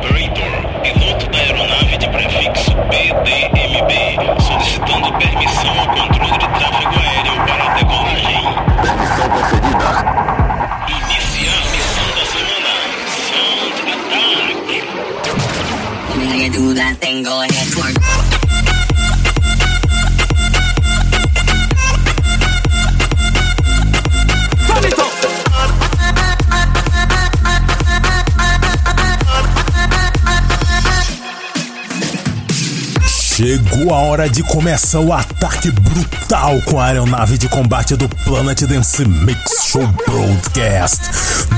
Operator, piloto da aeronave de prefixo PDMB, solicitando permissão ao controle de tráfego aéreo para a decolagem. Permissão concedida. Iniciar missão da semana. Sound Attack. When you do that Chegou a hora de começar o ataque brutal com a aeronave de combate do Planet Dance Mix Show Broadcast.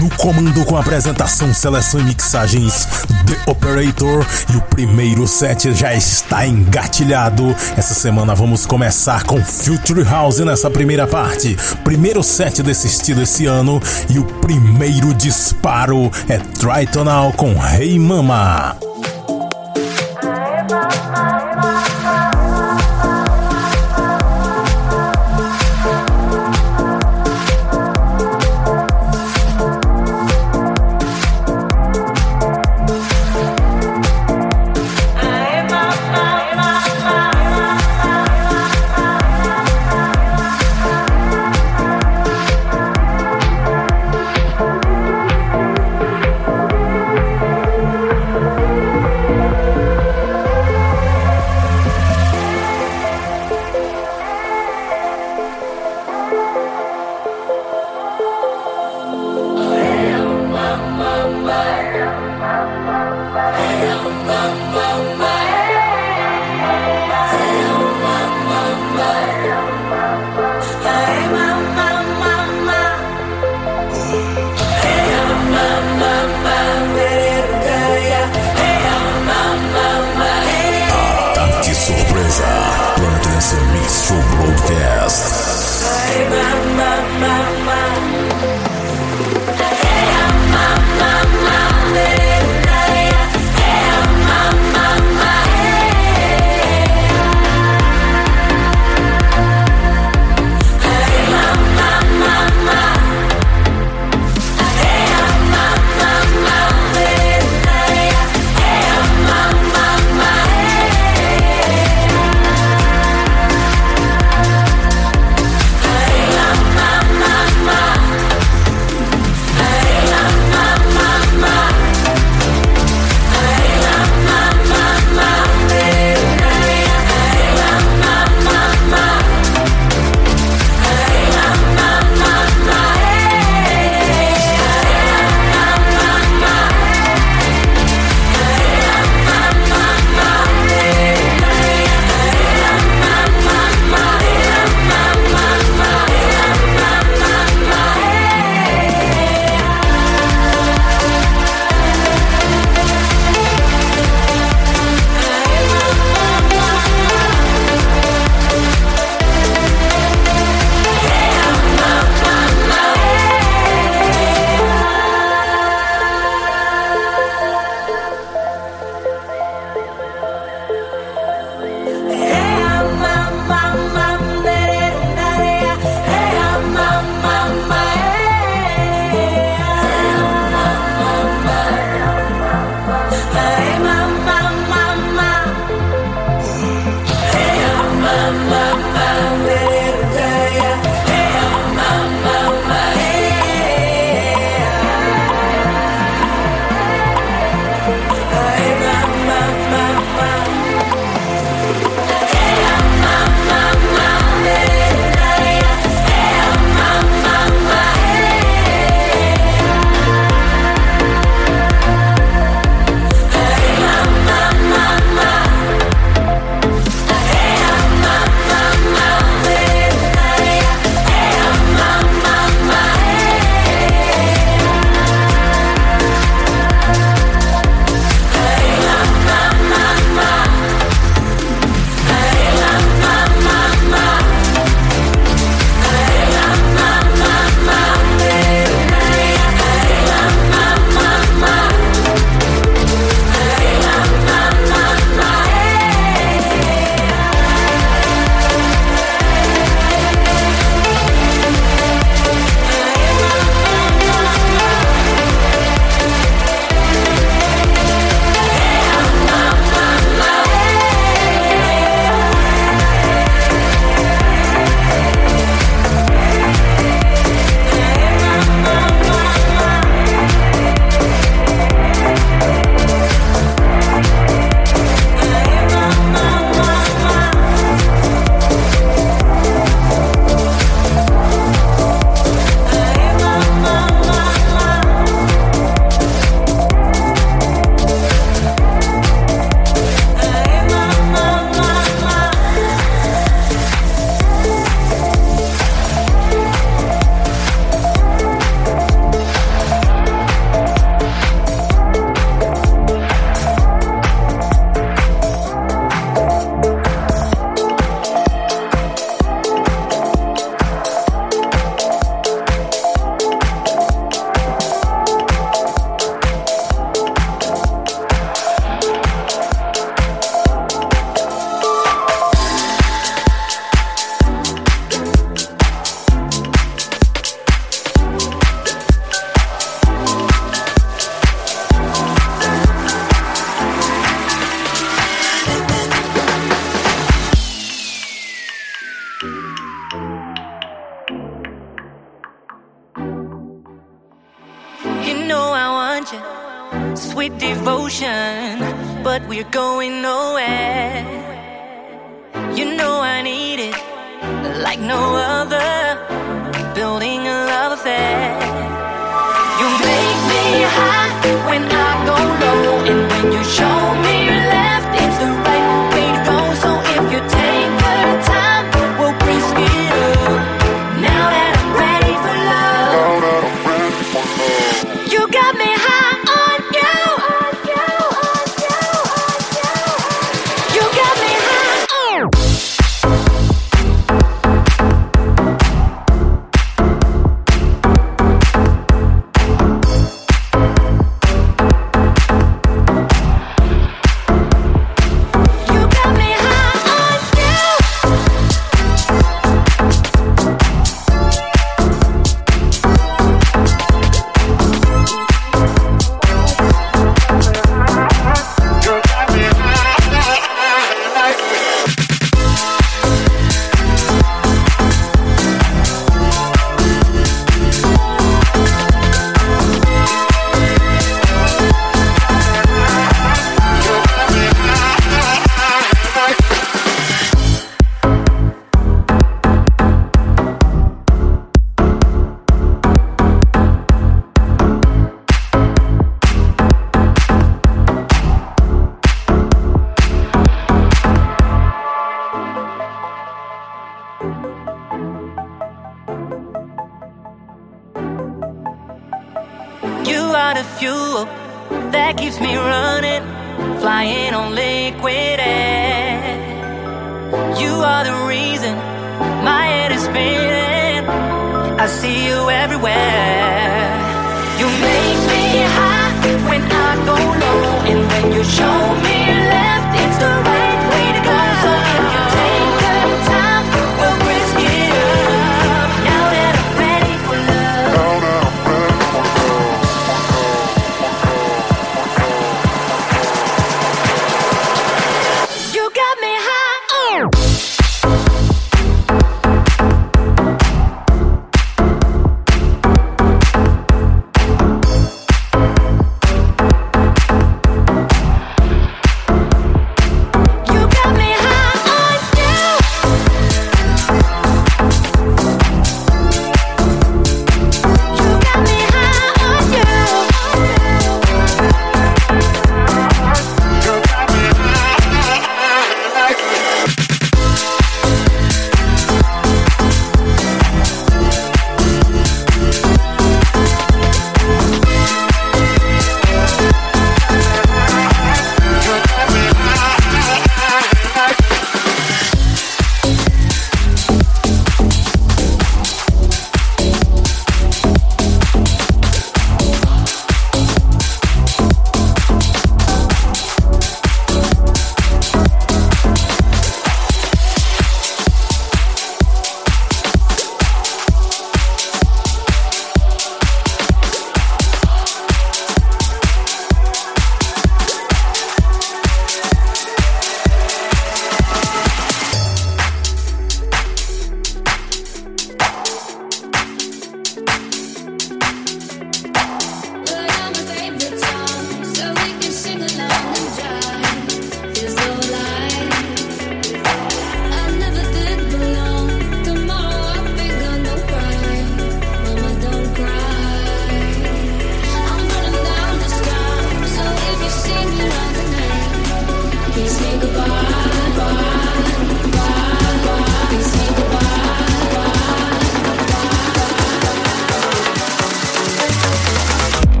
No comando com apresentação, seleção e mixagens The Operator e o primeiro set já está engatilhado. Essa semana vamos começar com Future House nessa primeira parte. Primeiro set desse estilo esse ano e o primeiro disparo é Tritonal com Hey Mama.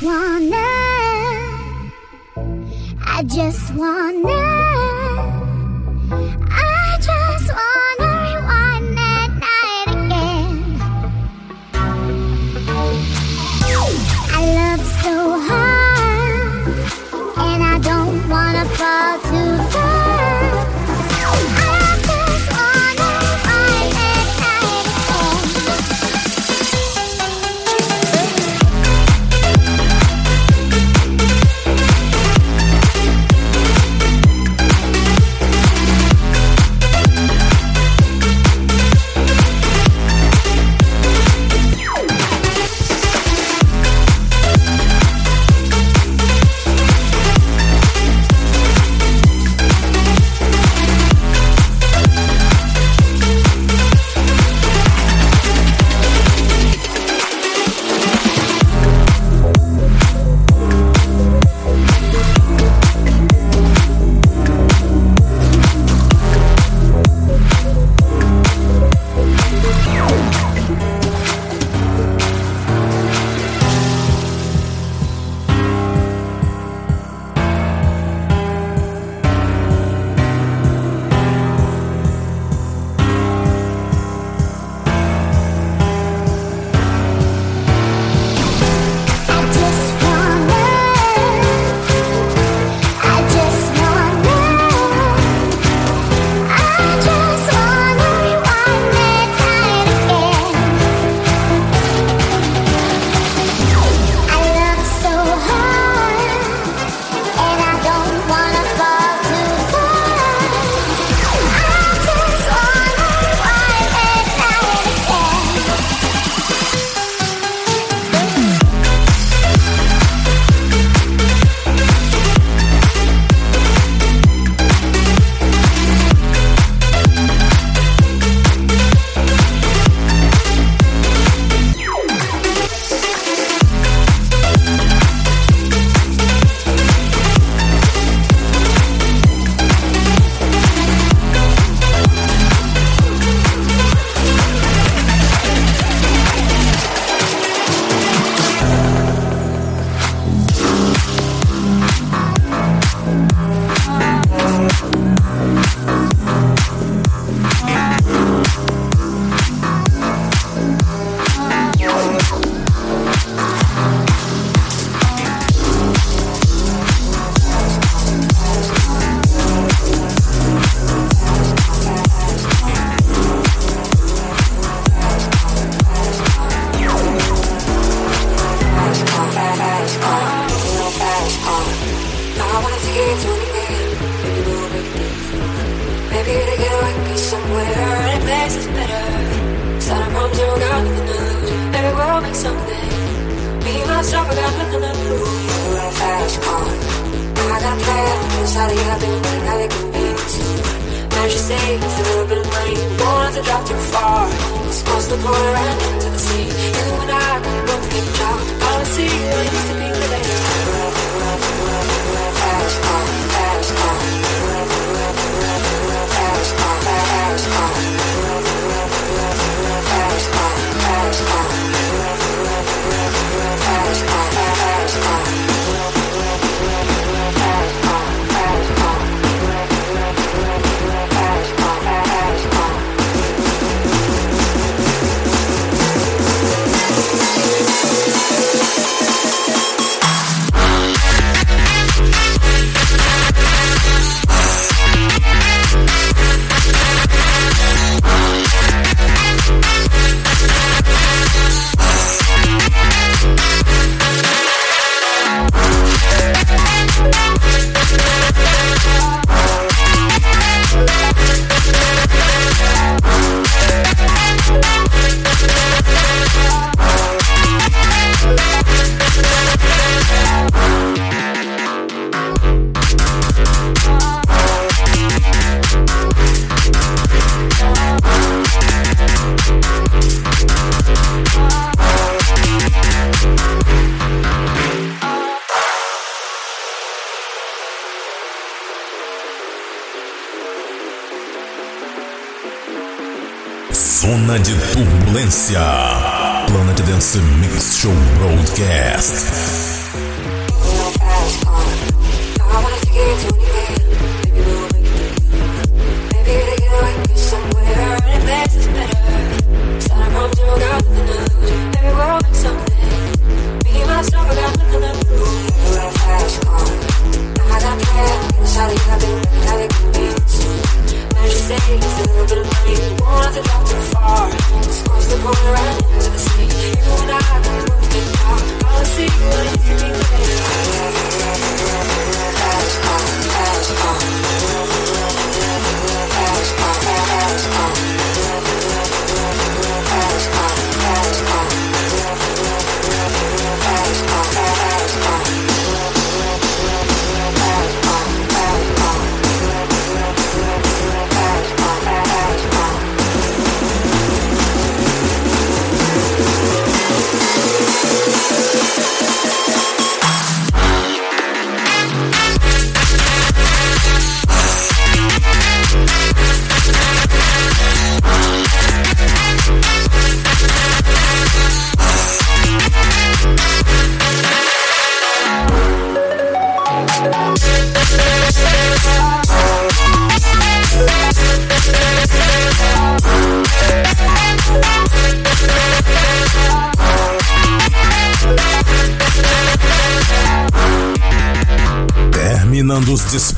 Wanna, I just wanna,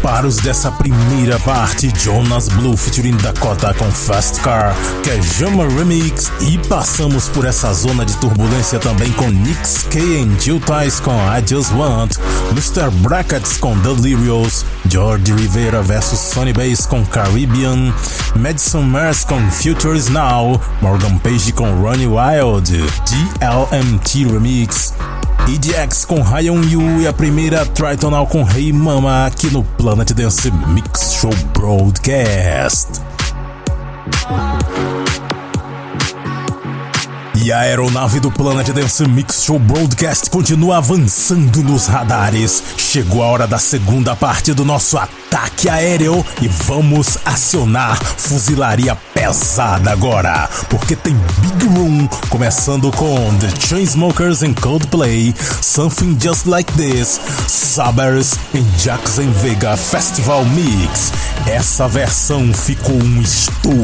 disparos dessa primeira parte, Jonas Blue featuring Dakota com Fast Car, que é Remix, e passamos por essa zona de turbulência também com Nix K and Jill Ties com I Just Want, Mr. Brackets com Delirious, George Rivera vs Sonny Bass com Caribbean, Madison Mars com Futures Now, Morgan Page com Ronnie Wild, DLMT Remix, EDX com Ryan Yu e a primeira Tritonal com Hey Mama aqui no Planet Dance Mix Show Broadcast. E a aeronave do Planet Dance Mix Show Broadcast continua avançando nos radares. Chegou a hora da segunda parte do nosso ataque aéreo e vamos acionar fuzilaria pesada agora, porque tem Big Room começando com The Chainsmokers and Coldplay, Something Just Like This, Sabers em Jackson Vega Festival Mix. Essa versão ficou um estouro.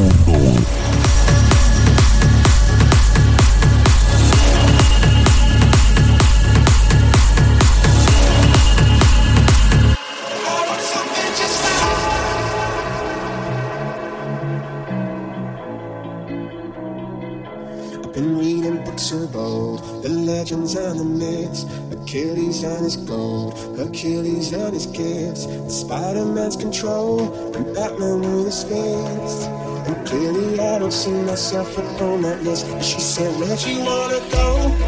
Legends and the myths. Achilles and his gold, Achilles and his gifts, Spider Man's control, and Batman with his fists. And clearly, I don't see myself upon that list. She said, Where'd you wanna go?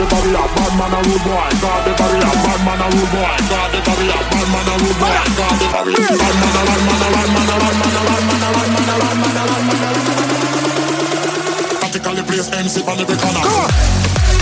The barrier. Bad man a rude boy, the. Bad man a rude boy, the. Bad man a rude boy, the. Bad man a bad man a bad man a bad man a bad man a bad man a bad man a bad man a place MC on every corner. Come on.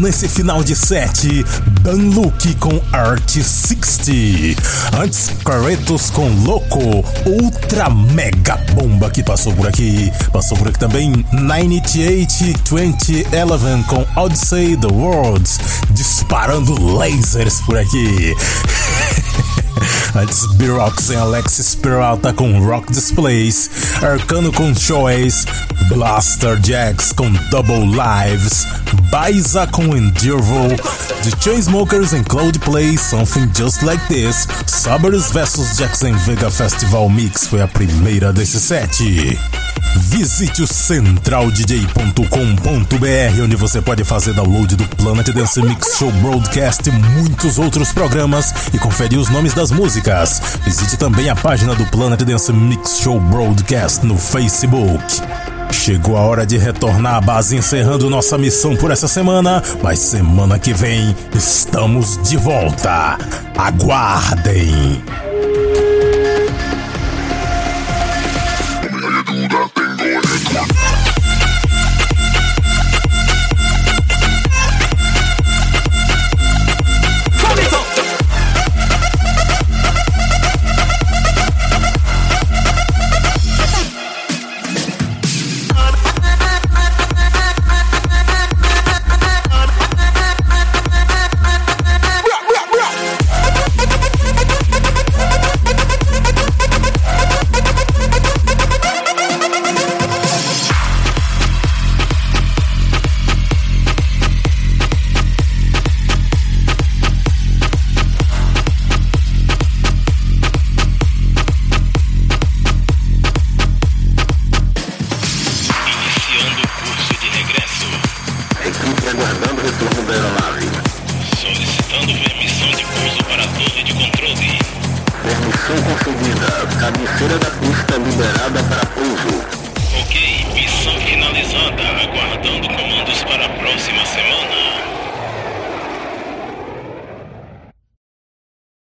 Nesse final de set, Luke com Art 60. Antes, Carretos com Loco, outra mega bomba que passou por aqui. Passou por aqui também 98 2011 com Odyssey the Worlds, disparando lasers por aqui. Antes, B-Rocks em Alexis Peralta com Rock Displays, Arcano com Choice, Blaster Jacks com Double Lives, Baiza com Endurvo, The Chainsmokers Cloud Play, Something Just Like This, Sabers vs Jackson Vega Festival Mix foi a primeira desse set. Visite o centraldj.com.br, onde você pode fazer download do Planet Dance Mix Show Broadcast e muitos outros programas e conferir os nomes das músicas. Visite também a página do Planet Dance Mix Show Broadcast no Facebook. Chegou a hora de retornar à base, encerrando nossa missão por essa semana, mas semana que vem estamos de volta. Aguardem!